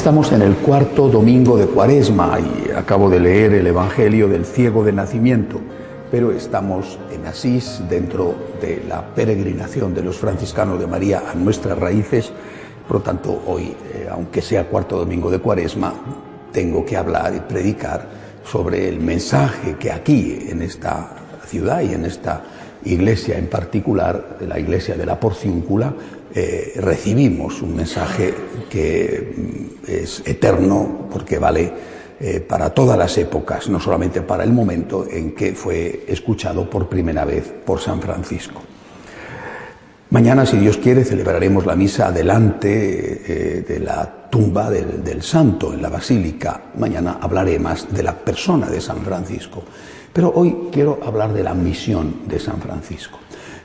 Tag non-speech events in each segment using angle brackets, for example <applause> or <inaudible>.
Estamos en el cuarto domingo de Cuaresma y acabo de leer el Evangelio del ciego de nacimiento, pero estamos en Asís dentro de la peregrinación de los franciscanos de María a nuestras raíces. Por lo tanto, hoy, eh, aunque sea cuarto domingo de Cuaresma, tengo que hablar y predicar sobre el mensaje que aquí, en esta ciudad y en esta iglesia en particular, la iglesia de la Porciúncula, eh, recibimos un mensaje que mm, es eterno porque vale eh, para todas las épocas, no solamente para el momento en que fue escuchado por primera vez por San Francisco. Mañana, si Dios quiere, celebraremos la misa delante eh, de la tumba del, del, santo en la basílica. Mañana hablaré más de la persona de San Francisco. Pero hoy quiero hablar de la misión de San Francisco.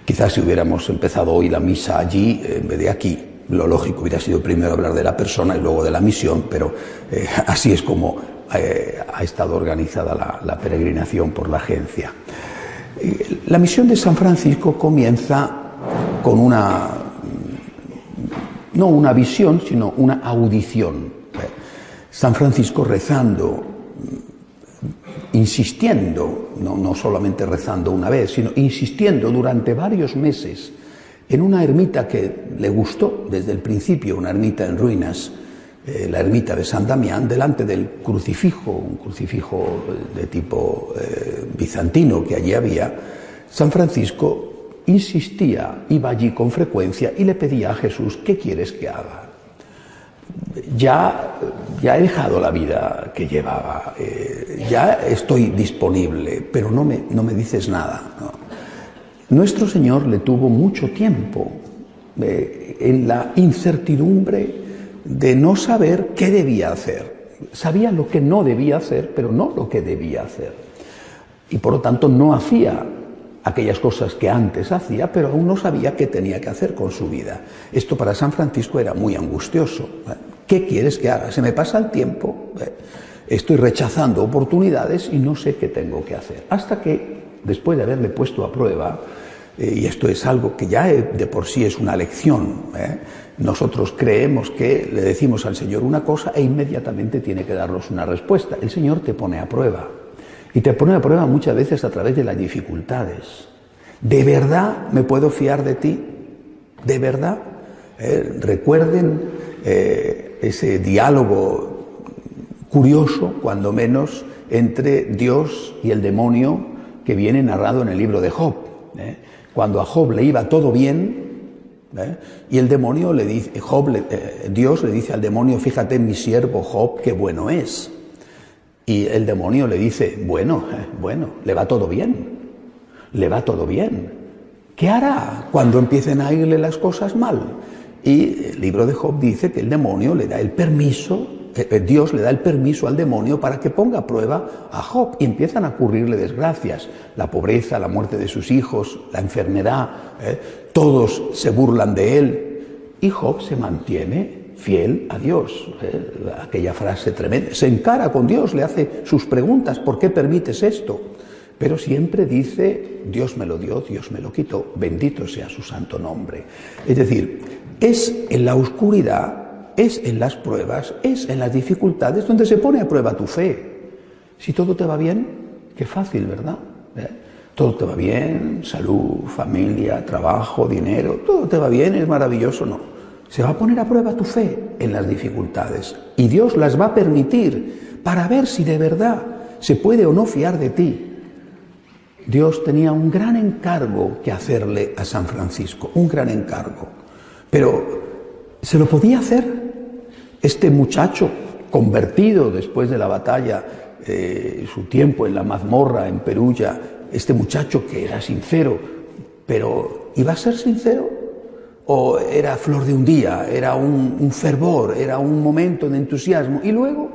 Quizás si hubiéramos empezado hoy la misa allí en vez de aquí, lo lógico hubiera sido primero hablar de la persona y luego de la misión, pero eh, <laughs> así es como eh, ha estado organizada la, peregrinación por la agencia. Eh, la misión de San Francisco comienza con una, no una visión, sino una audición. San Francisco rezando insistiendo, no, no, solamente rezando una vez, sino insistiendo durante varios meses en una ermita que le gustó desde el principio, una ermita en ruinas, eh, la ermita de San Damián, delante del crucifijo, un crucifijo de tipo eh, bizantino que allí había, San Francisco insistía, iba allí con frecuencia y le pedía a Jesús, ¿qué quieres que haga? Ya, he dejado la vida que llevaba, eh, ya estoy disponible, pero no me, no me dices nada. Nuestro Señor le tuvo mucho tiempo eh, en la incertidumbre de no saber qué debía hacer. Sabía lo que no debía hacer, pero no lo que debía hacer. Y por lo tanto no hacía aquellas cosas que antes hacía, pero aún no sabía qué tenía que hacer con su vida. Esto para San Francisco era muy angustioso. ¿Qué quieres que haga? Se me pasa el tiempo, estoy rechazando oportunidades y no sé qué tengo que hacer. Hasta que, después de haberle puesto a prueba, eh, y esto es algo que ya de por sí es una lección, ¿eh? nosotros creemos que le decimos al Señor una cosa e inmediatamente tiene que darnos una respuesta. El Señor te pone a prueba. Y te pone a prueba muchas veces a través de las dificultades. ¿De verdad me puedo fiar de ti? ¿De verdad? Eh, recuerden eh, ese diálogo curioso, cuando menos, entre Dios y el demonio que viene narrado en el libro de Job. ¿eh? Cuando a Job le iba todo bien, y el demonio le dice, Job Dios le dice al demonio, fíjate mi siervo Job, qué bueno es. Y el demonio le dice, bueno, eh, bueno, le va todo bien, le va todo bien. ¿Qué hará cuando empiecen a irle las cosas mal? Y el libro de Job dice que el demonio le da el permiso, eh, Dios le da el permiso al demonio para que ponga a prueba a Job y empiezan a ocurrirle desgracias, la pobreza, la muerte de sus hijos, la enfermedad, eh, todos se burlan de él y Job se mantiene fiel a Dios. ¿eh? Aquella frase tremenda. Se encara con Dios, le hace sus preguntas, ¿por qué permites esto? Pero siempre dice, Dios me lo dio, Dios me lo quitó, bendito sea su santo nombre. Es decir, es en la oscuridad, es en las pruebas, es en las dificultades donde se pone a prueba tu fe. Si todo te va bien, qué fácil, ¿verdad? ¿Eh? Todo te va bien, salud, familia, trabajo, dinero, todo te va bien, es maravilloso, no. Se va a poner a prueba tu fe en las dificultades y Dios las va a permitir para ver si de verdad se puede o no fiar de ti. Dios tenía un gran encargo que hacerle a San Francisco, un gran encargo. Pero se lo podía hacer este muchacho convertido después de la batalla, eh, su tiempo en la mazmorra en Perulla, este muchacho que era sincero, pero ¿iba a ser sincero? ¿O era flor de un día, era un, fervor, era un momento de entusiasmo? Y luego,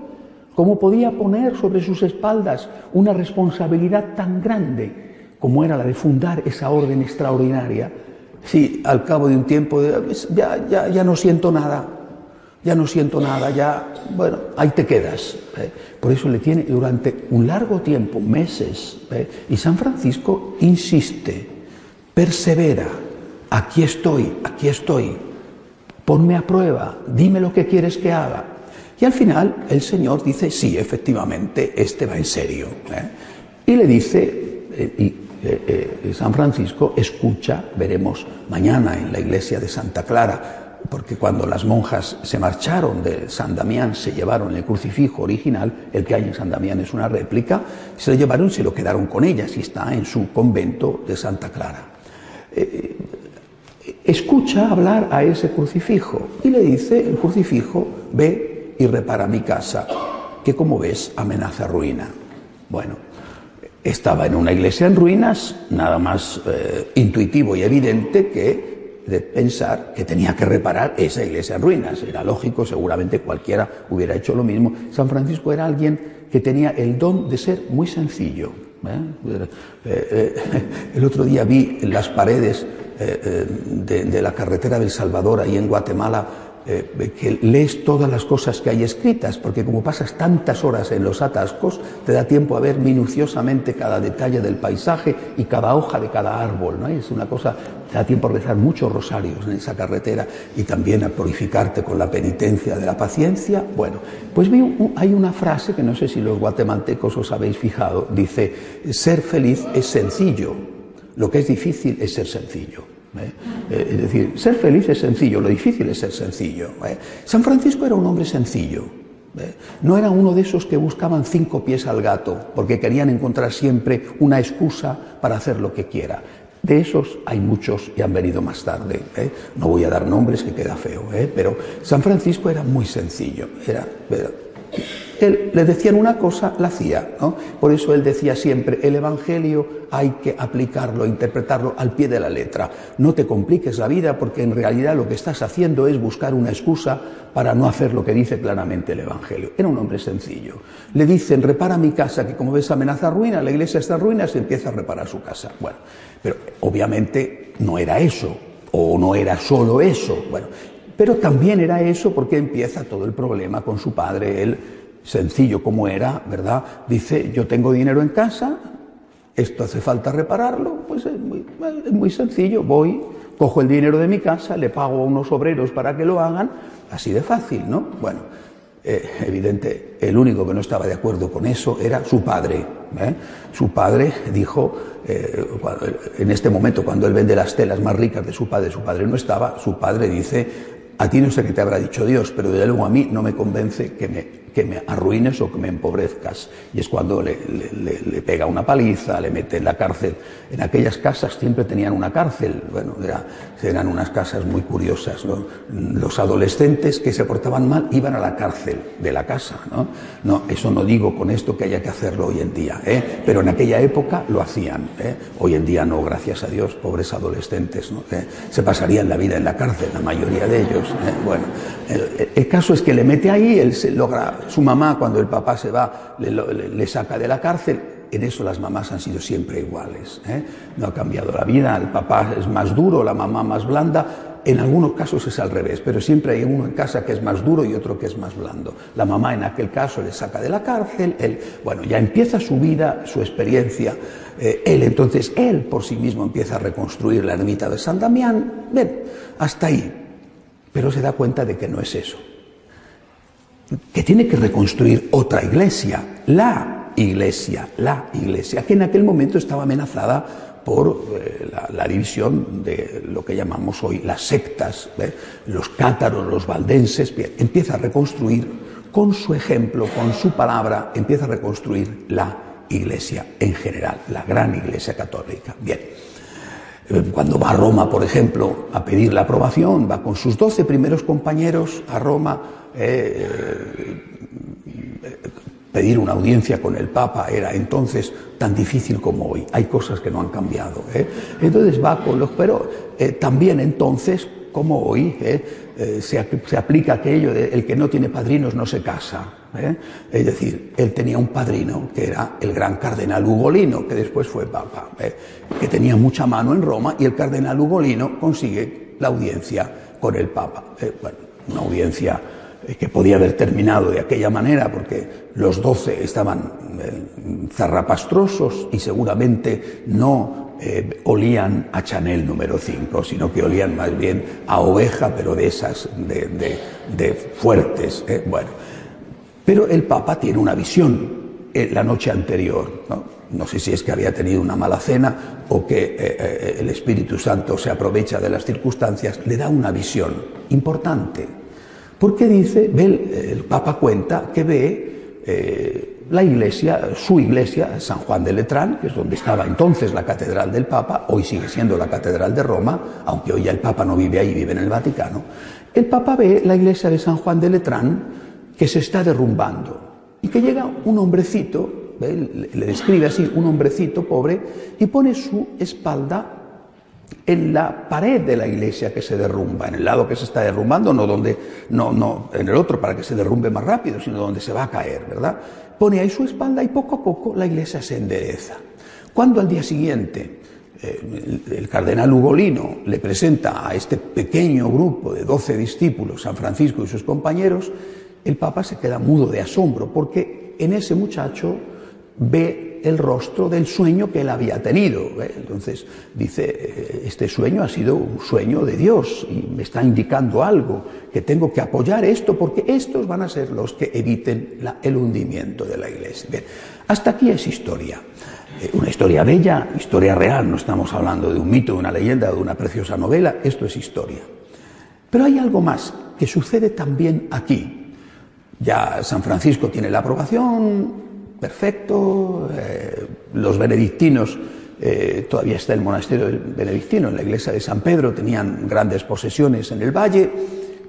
¿cómo podía poner sobre sus espaldas una responsabilidad tan grande como era la de fundar esa orden extraordinaria? Si al cabo de un tiempo ya, ya, ya no siento nada, ya no siento nada, ya, bueno, ahí te quedas. ¿eh? Por eso le tiene durante un largo tiempo, meses, ¿eh? y San Francisco insiste, persevera, aquí estoy, aquí estoy, ponme a prueba, dime lo que quieres que haga. Y al final el Señor dice, sí, efectivamente, este va en serio. ¿eh? Y le dice, y, San Francisco escucha, veremos mañana en la iglesia de Santa Clara, porque cuando las monjas se marcharon de San Damián, se llevaron el crucifijo original, el que hay en San Damián es una réplica, se lo llevaron y se lo quedaron con ellas y está en su convento de Santa Clara. Eh, escucha hablar a ese crucifijo y le dice, el crucifijo, ve y repara mi casa, que como ves amenaza ruina. Bueno, estaba en una iglesia en ruinas, nada más eh, intuitivo y evidente que de pensar que tenía que reparar esa iglesia en ruinas. Era lógico, seguramente cualquiera hubiera hecho lo mismo. San Francisco era alguien que tenía el don de ser muy sencillo. ¿eh? Eh, el otro día vi las paredes de, de la carretera del Salvador, ahí en Guatemala, eh, que lees todas las cosas que hay escritas, porque como pasas tantas horas en los atascos, te da tiempo a ver minuciosamente cada detalle del paisaje y cada hoja de cada árbol. ¿no? Es una cosa, te da tiempo a rezar muchos rosarios en esa carretera y también a purificarte con la penitencia de la paciencia. Bueno, pues hay una frase que no sé si los guatemaltecos os habéis fijado, dice, ser feliz es sencillo, lo que es difícil es ser sencillo. ¿Eh? Eh, es decir, ser feliz es sencillo, lo difícil es ser sencillo. ¿eh? San Francisco era un hombre sencillo. No era uno de esos que buscaban cinco pies al gato, porque querían encontrar siempre una excusa para hacer lo que quiera. De esos hay muchos y han venido más tarde. No voy a dar nombres que queda feo, pero San Francisco era muy sencillo. Era, era él le decían una cosa, la hacía. ¿no? Por eso él decía siempre, el Evangelio hay que aplicarlo, interpretarlo al pie de la letra. No te compliques la vida porque en realidad lo que estás haciendo es buscar una excusa para no hacer lo que dice claramente el Evangelio. Era un hombre sencillo. Le dicen, repara mi casa, que como ves amenaza ruina, la iglesia está ruina, se empieza a reparar su casa. Bueno, pero obviamente no era eso, o no era solo eso. Bueno, pero también era eso porque empieza todo el problema con su padre. Él sencillo como era, ¿verdad? Dice, yo tengo dinero en casa, esto hace falta repararlo, pues es muy, sencillo, voy, cojo el dinero de mi casa, le pago a unos obreros para que lo hagan, así de fácil, ¿no? Bueno, eh, evidente, el único que no estaba de acuerdo con eso era su padre. ¿eh? Su padre dijo, eh, en este momento, cuando él vende las telas más ricas de su padre, su padre no estaba, su padre dice, a ti no sé qué te habrá dicho Dios, pero de luego a mí no me convence que me que me arruines o que me empobrezcas. Y es cuando le, pega una paliza, le mete en la cárcel. En aquellas casas siempre tenían una cárcel. Bueno, eran unas casas muy curiosas. Los adolescentes que se portaban mal iban a la cárcel de la casa. ¿no? no eso no digo con esto que haya que hacerlo hoy en día, ¿eh? pero en aquella época lo hacían. ¿eh? Hoy en día no, gracias a Dios, pobres adolescentes. ¿no? ¿Eh? Se pasarían la vida en la cárcel, la mayoría de ellos. Bueno, el, el caso es que le mete ahí, él se logra su mamá, cuando el papá se va, le, saca de la cárcel. En eso las mamás han sido siempre iguales. ¿eh? No ha cambiado la vida. El papá es más duro, la mamá más blanda. En algunos casos es al revés, pero siempre hay uno en casa que es más duro y otro que es más blando. La mamá en aquel caso le saca de la cárcel, él, bueno, ya empieza su vida, su experiencia. Eh, él entonces, él por sí mismo empieza a reconstruir la ermita de San Damián. Ven, hasta ahí. Pero se da cuenta de que no es eso que tiene que reconstruir otra iglesia, la iglesia, la iglesia, que en aquel momento estaba amenazada por eh, la, división de lo que llamamos hoy las sectas, los cátaros, los valdenses, empieza a reconstruir con su ejemplo, con su palabra, empieza a reconstruir la iglesia en general, la gran iglesia católica. Bien. Cuando va a Roma, por ejemplo, a pedir la aprobación, va con sus doce primeros compañeros a Roma. Eh, pedir una audiencia con el Papa era entonces tan difícil como hoy. Hay cosas que no han cambiado. ¿eh? Entonces va con los... Pero eh, también entonces, como hoy, se, se, aplica aquello de el que no tiene padrinos no se casa. Es decir, él tenía un padrino que era el gran cardenal Ugolino, que después fue Papa, que tenía mucha mano en Roma y el cardenal Ugolino consigue la audiencia con el Papa. bueno, una audiencia eh, que podía haber terminado de aquella manera porque los doce estaban eh, zarrapastrosos y seguramente no eh, olían a Chanel número 5, sino que olían más bien a oveja, pero de esas, de, fuertes. bueno, pero el Papa tiene una visión la noche anterior. ¿no? sé si es que había tenido una mala cena o que el Espíritu Santo se aprovecha de las circunstancias, le da una visión importante porque dice, el Papa cuenta que ve eh, la iglesia, su iglesia, San Juan de Letrán, que es donde estaba entonces la catedral del Papa, hoy sigue siendo la catedral de Roma, aunque hoy ya el Papa no vive ahí, vive en el Vaticano. El Papa ve la iglesia de San Juan de Letrán que se está derrumbando y que llega un hombrecito, le describe así, un hombrecito pobre, y pone su espalda en la pared de la iglesia que se derrumba, en el lado que se está derrumbando, no donde, no, no, en el otro para que se derrumbe más rápido, sino donde se va a caer, ¿verdad? Pone ahí su espalda y poco a poco la iglesia se endereza. Cuando al día siguiente eh, el, cardenal Ugolino le presenta a este pequeño grupo de doce discípulos, San Francisco y sus compañeros, el Papa se queda mudo de asombro porque en ese muchacho ve el rostro del sueño que él había tenido. ¿eh? Entonces dice, eh, este sueño ha sido un sueño de Dios y me está indicando algo, que tengo que apoyar esto porque estos van a ser los que eviten el hundimiento de la iglesia. hasta aquí es historia. Eh, una historia bella, historia real, no estamos hablando de un mito, de una leyenda, de una preciosa novela, esto es historia. Pero hay algo más que sucede también aquí. Ya San Francisco tiene la aprobación, perfecto. Eh, los benedictinos, eh, todavía está el monasterio benedictino, en la iglesia de San Pedro, tenían grandes posesiones en el valle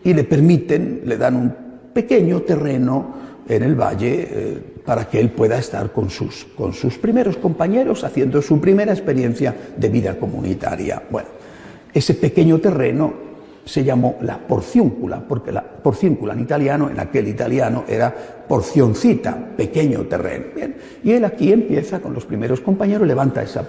y le permiten, le dan un pequeño terreno en el valle eh, para que él pueda estar con sus, con sus primeros compañeros haciendo su primera experiencia de vida comunitaria. Bueno, ese pequeño terreno se llamó la porciúncula, porque la porciúncula en italiano, en aquel italiano, era porcioncita, pequeño terreno. Y él aquí empieza con los primeros compañeros, levanta esa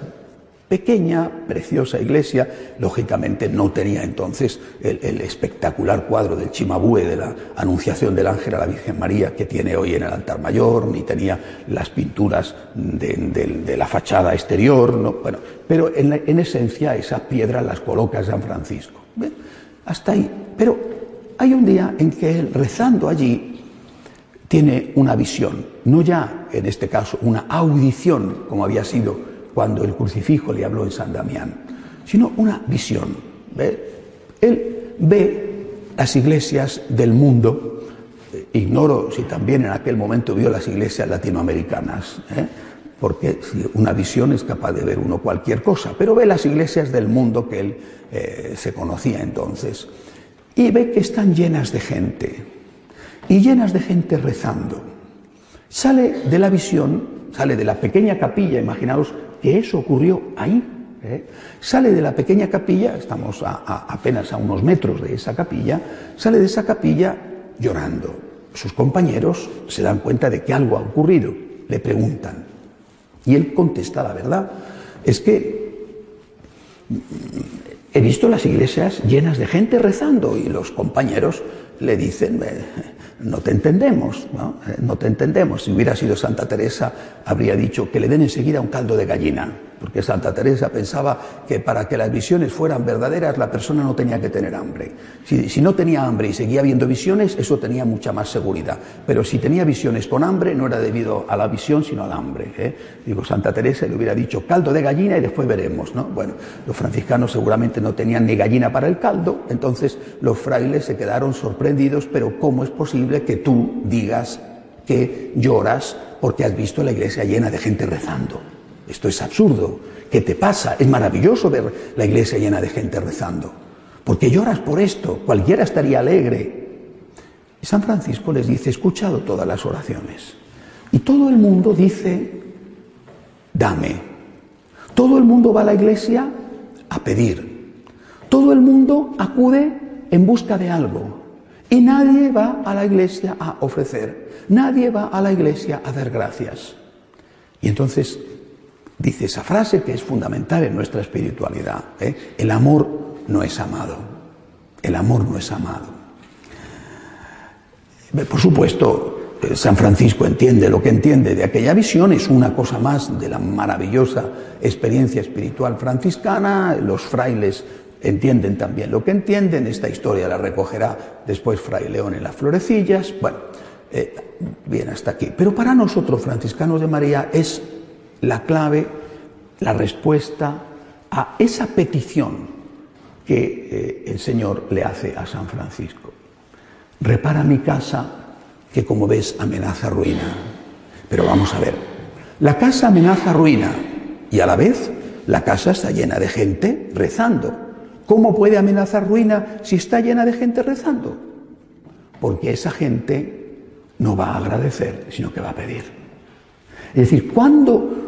pequeña, preciosa iglesia. Lógicamente no tenía entonces el, espectacular cuadro del Chimabue de la Anunciación del Ángel a la Virgen María que tiene hoy en el altar mayor, ni tenía las pinturas de, la fachada exterior. Bueno, pero en, esencia esas piedras las coloca San Francisco. Hasta ahí. Pero hay un día en que él, rezando allí, tiene una visión, no ya en este caso una audición, como había sido cuando el crucifijo le habló en San Damián, sino una visión. Él ve las iglesias del mundo, ignoro si también en aquel momento vio las iglesias latinoamericanas, ¿eh? Porque una visión es capaz de ver uno cualquier cosa, pero ve las iglesias del mundo que él eh, se conocía entonces, y ve que están llenas de gente, y llenas de gente rezando. Sale de la visión, sale de la pequeña capilla, imaginaos que eso ocurrió ahí. ¿eh? Sale de la pequeña capilla, estamos apenas a unos metros de esa capilla, sale de esa capilla llorando. Sus compañeros se dan cuenta de que algo ha ocurrido, le preguntan. Y él contesta, la verdad, es que He visto las iglesias llenas de gente rezando y los compañeros le dicen, no te entendemos, ¿no? Eh, no te entendemos. Si hubiera sido Santa Teresa, habría dicho que le den enseguida un caldo de gallina, porque Santa Teresa pensaba que para que las visiones fueran verdaderas, la persona no tenía que tener hambre. Si, no tenía hambre y seguía viendo visiones, eso tenía mucha más seguridad. Pero si tenía visiones con hambre, no era debido a la visión, sino al hambre. ¿eh? Digo, Santa Teresa le hubiera dicho caldo de gallina y después veremos, ¿no? Bueno, los franciscanos seguramente no tenían ni gallina para el caldo, entonces los frailes se quedaron sorprendidos, pero ¿cómo es posible? que tú digas que lloras porque has visto la iglesia llena de gente rezando. Esto es absurdo. ¿Qué te pasa? Es maravilloso ver la iglesia llena de gente rezando. Porque lloras por esto. Cualquiera estaría alegre. Y San Francisco les dice, he escuchado todas las oraciones. Y todo el mundo dice, dame. Todo el mundo va a la iglesia a pedir. Todo el mundo acude en busca de algo. Y nadie va a la iglesia a ofrecer. Nadie va a la iglesia a dar gracias. Y entonces dice esa frase que es fundamental en nuestra espiritualidad. ¿eh? El amor no es amado. El amor no es amado. Por supuesto, eh, San Francisco entiende lo que entiende de aquella visión, es una cosa más de la maravillosa experiencia espiritual franciscana, los frailes entienden también lo que entienden, esta historia la recogerá después Fray León en las florecillas, bueno, eh, bien hasta aquí. Pero para nosotros, franciscanos de María, es la clave, la respuesta a esa petición que eh, el Señor le hace a San Francisco. Repara mi casa, que como ves amenaza ruina. Pero vamos a ver, la casa amenaza ruina y a la vez la casa está llena de gente rezando. ¿Cómo puede amenazar ruina si está llena de gente rezando? Porque esa gente no va a agradecer, sino que va a pedir. Es decir, cuando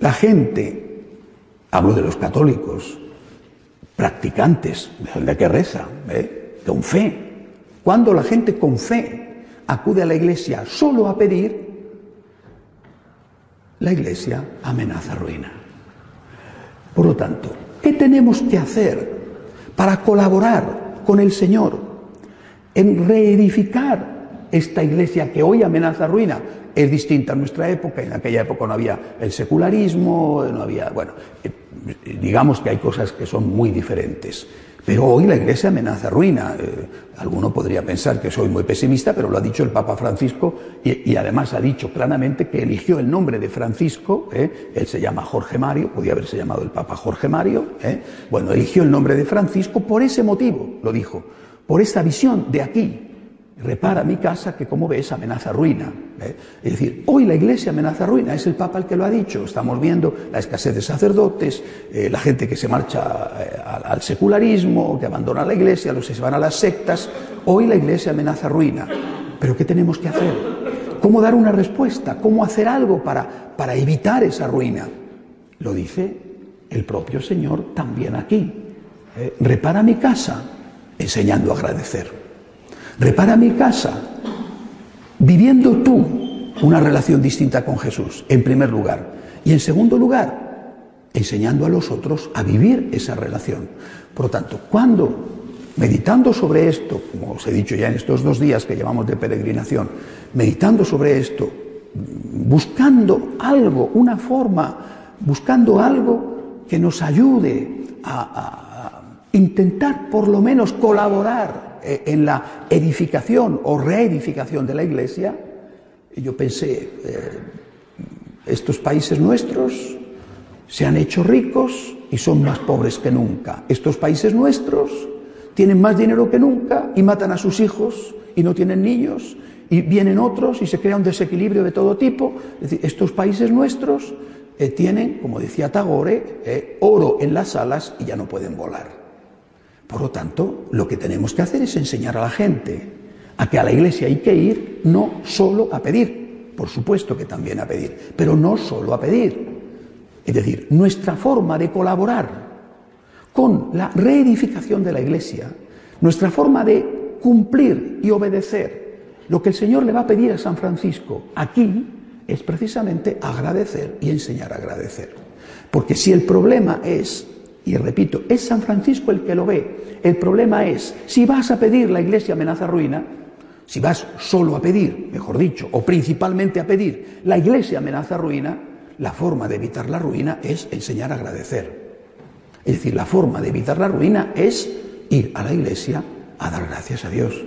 la gente, hablo de los católicos, practicantes, de que reza, ¿eh? con fe, cuando la gente con fe acude a la iglesia solo a pedir, la iglesia amenaza ruina. Por lo tanto, ¿qué tenemos que hacer para colaborar con el Señor en reedificar esta iglesia que hoy amenaza ruina? Es distinta a nuestra época, en aquella época no había el secularismo, no había, bueno, eh, digamos que hay cosas que son muy diferentes. Pero hoy la Iglesia amenaza ruina. Eh, alguno podría pensar que soy muy pesimista, pero lo ha dicho el Papa Francisco y, además ha dicho claramente que eligió el nombre de Francisco. Eh, él se llama Jorge Mario, podía haberse llamado el Papa Jorge Mario. Bueno, eligió el nombre de Francisco por ese motivo, lo dijo, por esa visión de aquí, repara mi casa que como ves amenaza ruina. ¿eh? Es decir, hoy la iglesia amenaza ruina, es el Papa el que lo ha dicho, estamos viendo la escasez de sacerdotes, eh, la gente que se marcha eh, al, secularismo, que abandona la iglesia, los que se van a las sectas, hoy la iglesia amenaza ruina. Pero ¿qué tenemos que hacer? ¿Cómo dar una respuesta? ¿Cómo hacer algo para, para evitar esa ruina? Lo dice el propio Señor también aquí. repara mi casa, enseñando a agradecer. Repara mi casa, viviendo tú una relación distinta con Jesús, en primer lugar. Y en segundo lugar, enseñando a los otros a vivir esa relación. Por lo tanto, cuando, meditando sobre esto, como os he dicho ya en estos dos días que llevamos de peregrinación, meditando sobre esto, buscando algo, una forma, buscando algo que nos ayude a, a intentar por lo menos colaborar eh, en la edificación o reedificación de la iglesia, yo pensé, eh, estos países nuestros se han hecho ricos y son más pobres que nunca. Estos países nuestros tienen más dinero que nunca y matan a sus hijos y no tienen niños y vienen otros y se crea un desequilibrio de todo tipo. Es decir, estos países nuestros eh, tienen, como decía Tagore, oro en las alas y ya no pueden volar. Por lo tanto, lo que tenemos que hacer es enseñar a la gente a que a la iglesia hay que ir no solo a pedir, por supuesto que también a pedir, pero no solo a pedir. Es decir, nuestra forma de colaborar con la reedificación de la iglesia, nuestra forma de cumplir y obedecer lo que el Señor le va a pedir a San Francisco aquí es precisamente agradecer y enseñar a agradecer. Porque si el problema es y repito, es San Francisco el que lo ve. El problema es, si vas a pedir la iglesia amenaza ruina, si vas solo a pedir, mejor dicho, o principalmente a pedir la iglesia amenaza ruina, la forma de evitar la ruina es enseñar a agradecer. Es decir, la forma de evitar la ruina es ir a la iglesia a dar gracias a Dios,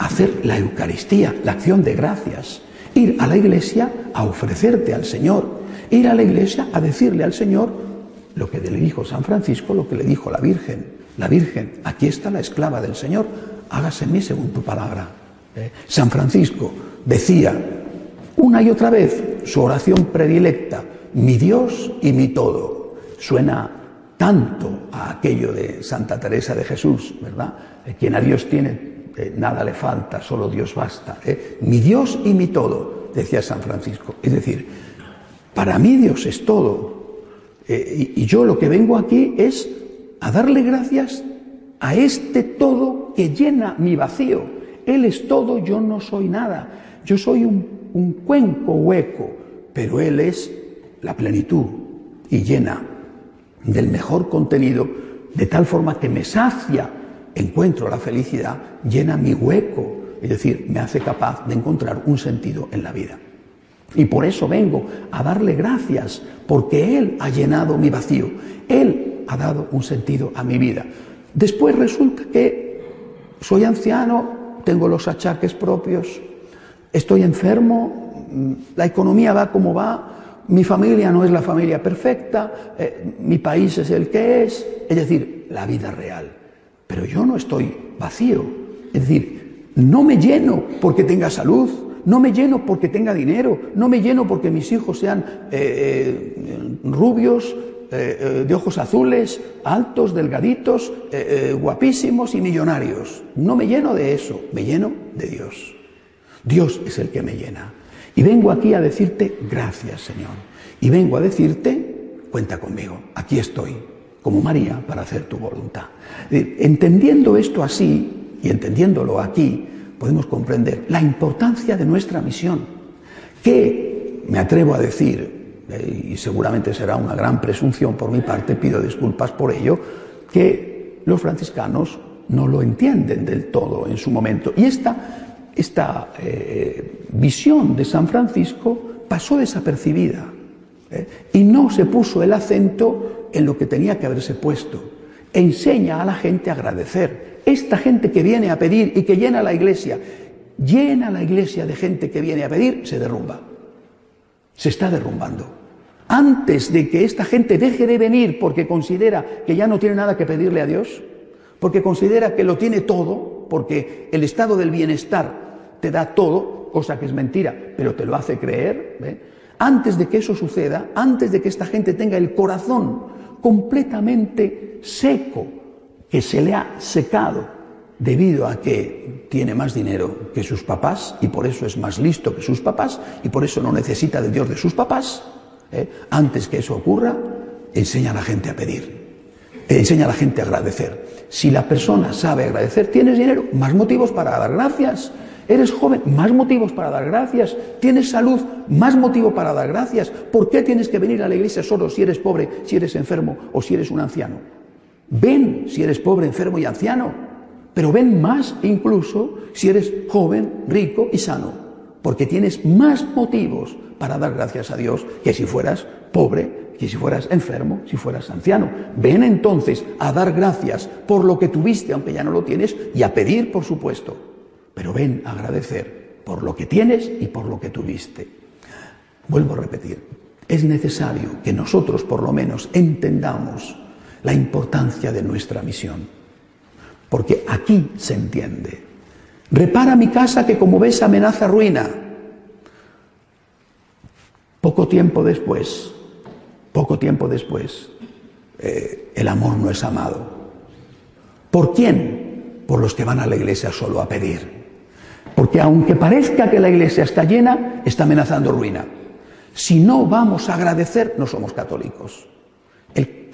hacer la Eucaristía, la acción de gracias, ir a la iglesia a ofrecerte al Señor, ir a la iglesia a decirle al Señor lo que le dijo San Francisco, lo que le dijo la Virgen. La Virgen, aquí está la esclava del Señor, hágase en mí según tu palabra. ¿Eh? San Francisco decía una y otra vez su oración predilecta, mi Dios y mi todo. Suena tanto a aquello de Santa Teresa de Jesús, ¿verdad? Quien a Dios tiene, eh, nada le falta, solo Dios basta. ¿eh? Mi Dios y mi todo, decía San Francisco. Es decir, para mí Dios es todo. Eh, y, yo lo que vengo aquí es a darle gracias a este todo que llena mi vacío. Él es todo, yo no soy nada. Yo soy un cuenco hueco, pero Él es la plenitud y llena del mejor contenido, de tal forma que me sacia, encuentro la felicidad, llena mi hueco, es decir, me hace capaz de encontrar un sentido en la vida. Y por eso vengo a darle gracias, porque Él ha llenado mi vacío, Él ha dado un sentido a mi vida. Después resulta que soy anciano, tengo los achaques propios, estoy enfermo, la economía va como va, mi familia no es la familia perfecta, eh, mi país es el que es, es decir, la vida real. Pero yo no estoy vacío, es decir, no me lleno porque tenga salud, no me lleno porque tenga dinero, no me lleno porque mis hijos sean eh, eh, rubios, de ojos azules, altos, delgaditos, guapísimos y millonarios. No me lleno de eso, me lleno de Dios. Dios es el que me llena. Y vengo aquí a decirte gracias, Señor. Y vengo a decirte, cuenta conmigo, aquí estoy, como María, para hacer tu voluntad. Entendiendo esto así y entendiéndolo aquí, podemos comprender la importancia de nuestra misión, que me atrevo a decir, eh, y seguramente será una gran presunción por mi parte, pido disculpas por ello, que los franciscanos no lo entienden del todo en su momento. Y esta esta eh, visión de San Francisco pasó desapercibida ¿eh? y no se puso el acento en lo que tenía que haberse puesto. Enseña a la gente a agradecer. Esta gente que viene a pedir y que llena la iglesia, llena la iglesia de gente que viene a pedir, se derrumba. Se está derrumbando. Antes de que esta gente deje de venir porque considera que ya no tiene nada que pedirle a Dios, porque considera que lo tiene todo, porque el estado del bienestar te da todo, cosa que es mentira, pero te lo hace creer. Antes de que eso suceda, antes de que esta gente tenga el corazón completamente seco, que se le ha secado debido a que tiene más dinero que sus papás y por eso es más listo que sus papás y por eso no necesita de Dios de sus papás, ¿eh? antes que eso ocurra, enseña a la gente a pedir, enseña a la gente a agradecer. Si la persona sabe agradecer, tienes dinero, más motivos para dar gracias. Eres joven, más motivos para dar gracias. Tienes salud, más motivo para dar gracias. ¿Por qué tienes que venir a la iglesia solo si eres pobre, si eres enfermo o si eres un anciano? Ven si eres pobre, enfermo y anciano. Pero ven más incluso si eres joven, rico y sano. Porque tienes más motivos para dar gracias a Dios que si fueras pobre, que si fueras enfermo, si fueras anciano. Ven entonces a dar gracias por lo que tuviste, aunque ya no lo tienes, y a pedir, por supuesto pero ven a agradecer por lo que tienes y por lo que tuviste. Vuelvo a repetir, es necesario que nosotros por lo menos entendamos la importancia de nuestra misión, porque aquí se entiende. Repara mi casa que como ves amenaza ruina. Poco tiempo después, poco tiempo después, eh, el amor no es amado. ¿Por quién? Por los que van a la iglesia solo a pedir. Porque aunque parezca que la iglesia está llena, está amenazando ruina. Si no vamos a agradecer, no somos católicos.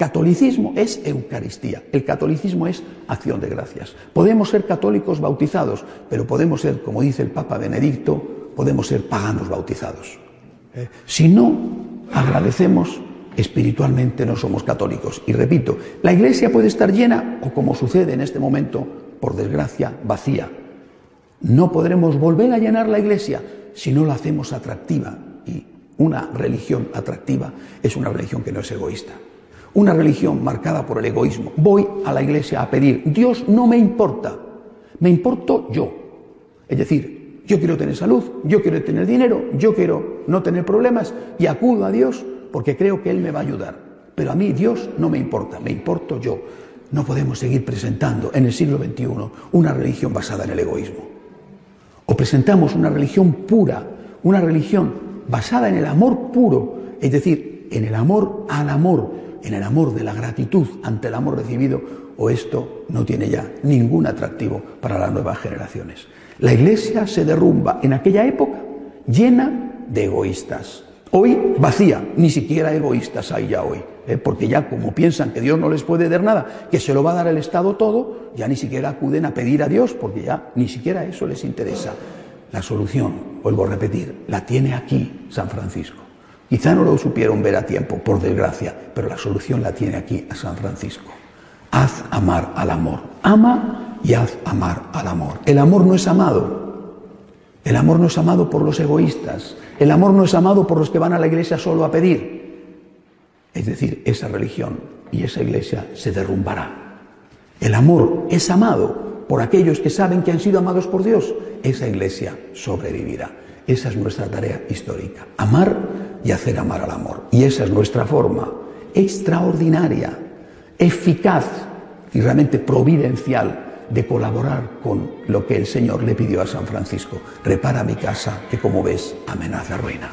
El catolicismo es Eucaristía, el catolicismo es acción de gracias. Podemos ser católicos bautizados, pero podemos ser, como dice el Papa Benedicto, podemos ser paganos bautizados. ¿Eh? Si no agradecemos, espiritualmente no somos católicos. Y repito, la iglesia puede estar llena o, como sucede en este momento, por desgracia, vacía. No podremos volver a llenar la iglesia si no la hacemos atractiva. Y una religión atractiva es una religión que no es egoísta. Una religión marcada por el egoísmo. Voy a la iglesia a pedir, Dios no me importa, me importo yo. Es decir, yo quiero tener salud, yo quiero tener dinero, yo quiero no tener problemas y acudo a Dios porque creo que Él me va a ayudar. Pero a mí Dios no me importa, me importo yo. No podemos seguir presentando en el siglo XXI una religión basada en el egoísmo. O presentamos una religión pura, una religión basada en el amor puro, es decir, en el amor al amor, en el amor de la gratitud ante el amor recibido, o esto no tiene ya ningún atractivo para las nuevas generaciones. La iglesia se derrumba en aquella época llena de egoístas. Hoy vacía, ni siquiera egoístas hay ya hoy, ¿eh? porque ya como piensan que Dios no les puede dar nada, que se lo va a dar el Estado todo, ya ni siquiera acuden a pedir a Dios, porque ya ni siquiera eso les interesa. La solución, vuelvo a repetir, la tiene aquí San Francisco. Quizá no lo supieron ver a tiempo, por desgracia, pero la solución la tiene aquí a San Francisco. Haz amar al amor. Ama y haz amar al amor. El amor no es amado. El amor no es amado por los egoístas. El amor no es amado por los que van a la iglesia solo a pedir. Es decir, esa religión y esa iglesia se derrumbará. El amor es amado por aquellos que saben que han sido amados por Dios. Esa iglesia sobrevivirá. Esa es nuestra tarea histórica. Amar y hacer amar al amor. Y esa es nuestra forma extraordinaria, eficaz y realmente providencial de colaborar con lo que el Señor le pidió a San Francisco. Repara mi casa que como ves amenaza ruina.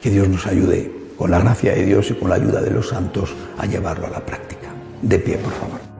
Que Dios nos ayude con la gracia de Dios y con la ayuda de los santos a llevarlo a la práctica. De pie, por favor.